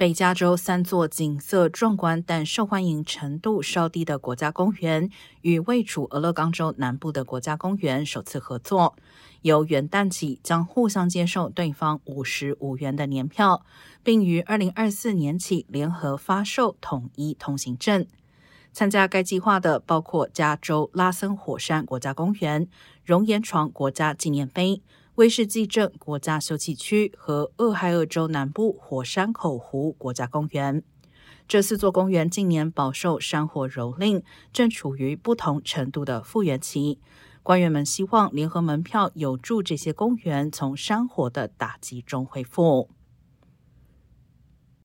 北加州三座景色壮观但受欢迎程度稍低的国家公园，与位处俄勒冈州南部的国家公园首次合作，由元旦起将互相接受对方五十五元的年票，并于二零二四年起联合发售统一通行证。参加该计划的包括加州拉森火山国家公园、熔岩床国家纪念碑。威士忌镇国家休憩区和俄亥俄州南部火山口湖国家公园，这四座公园近年饱受山火蹂躏，正处于不同程度的复原期。官员们希望联合门票有助这些公园从山火的打击中恢复。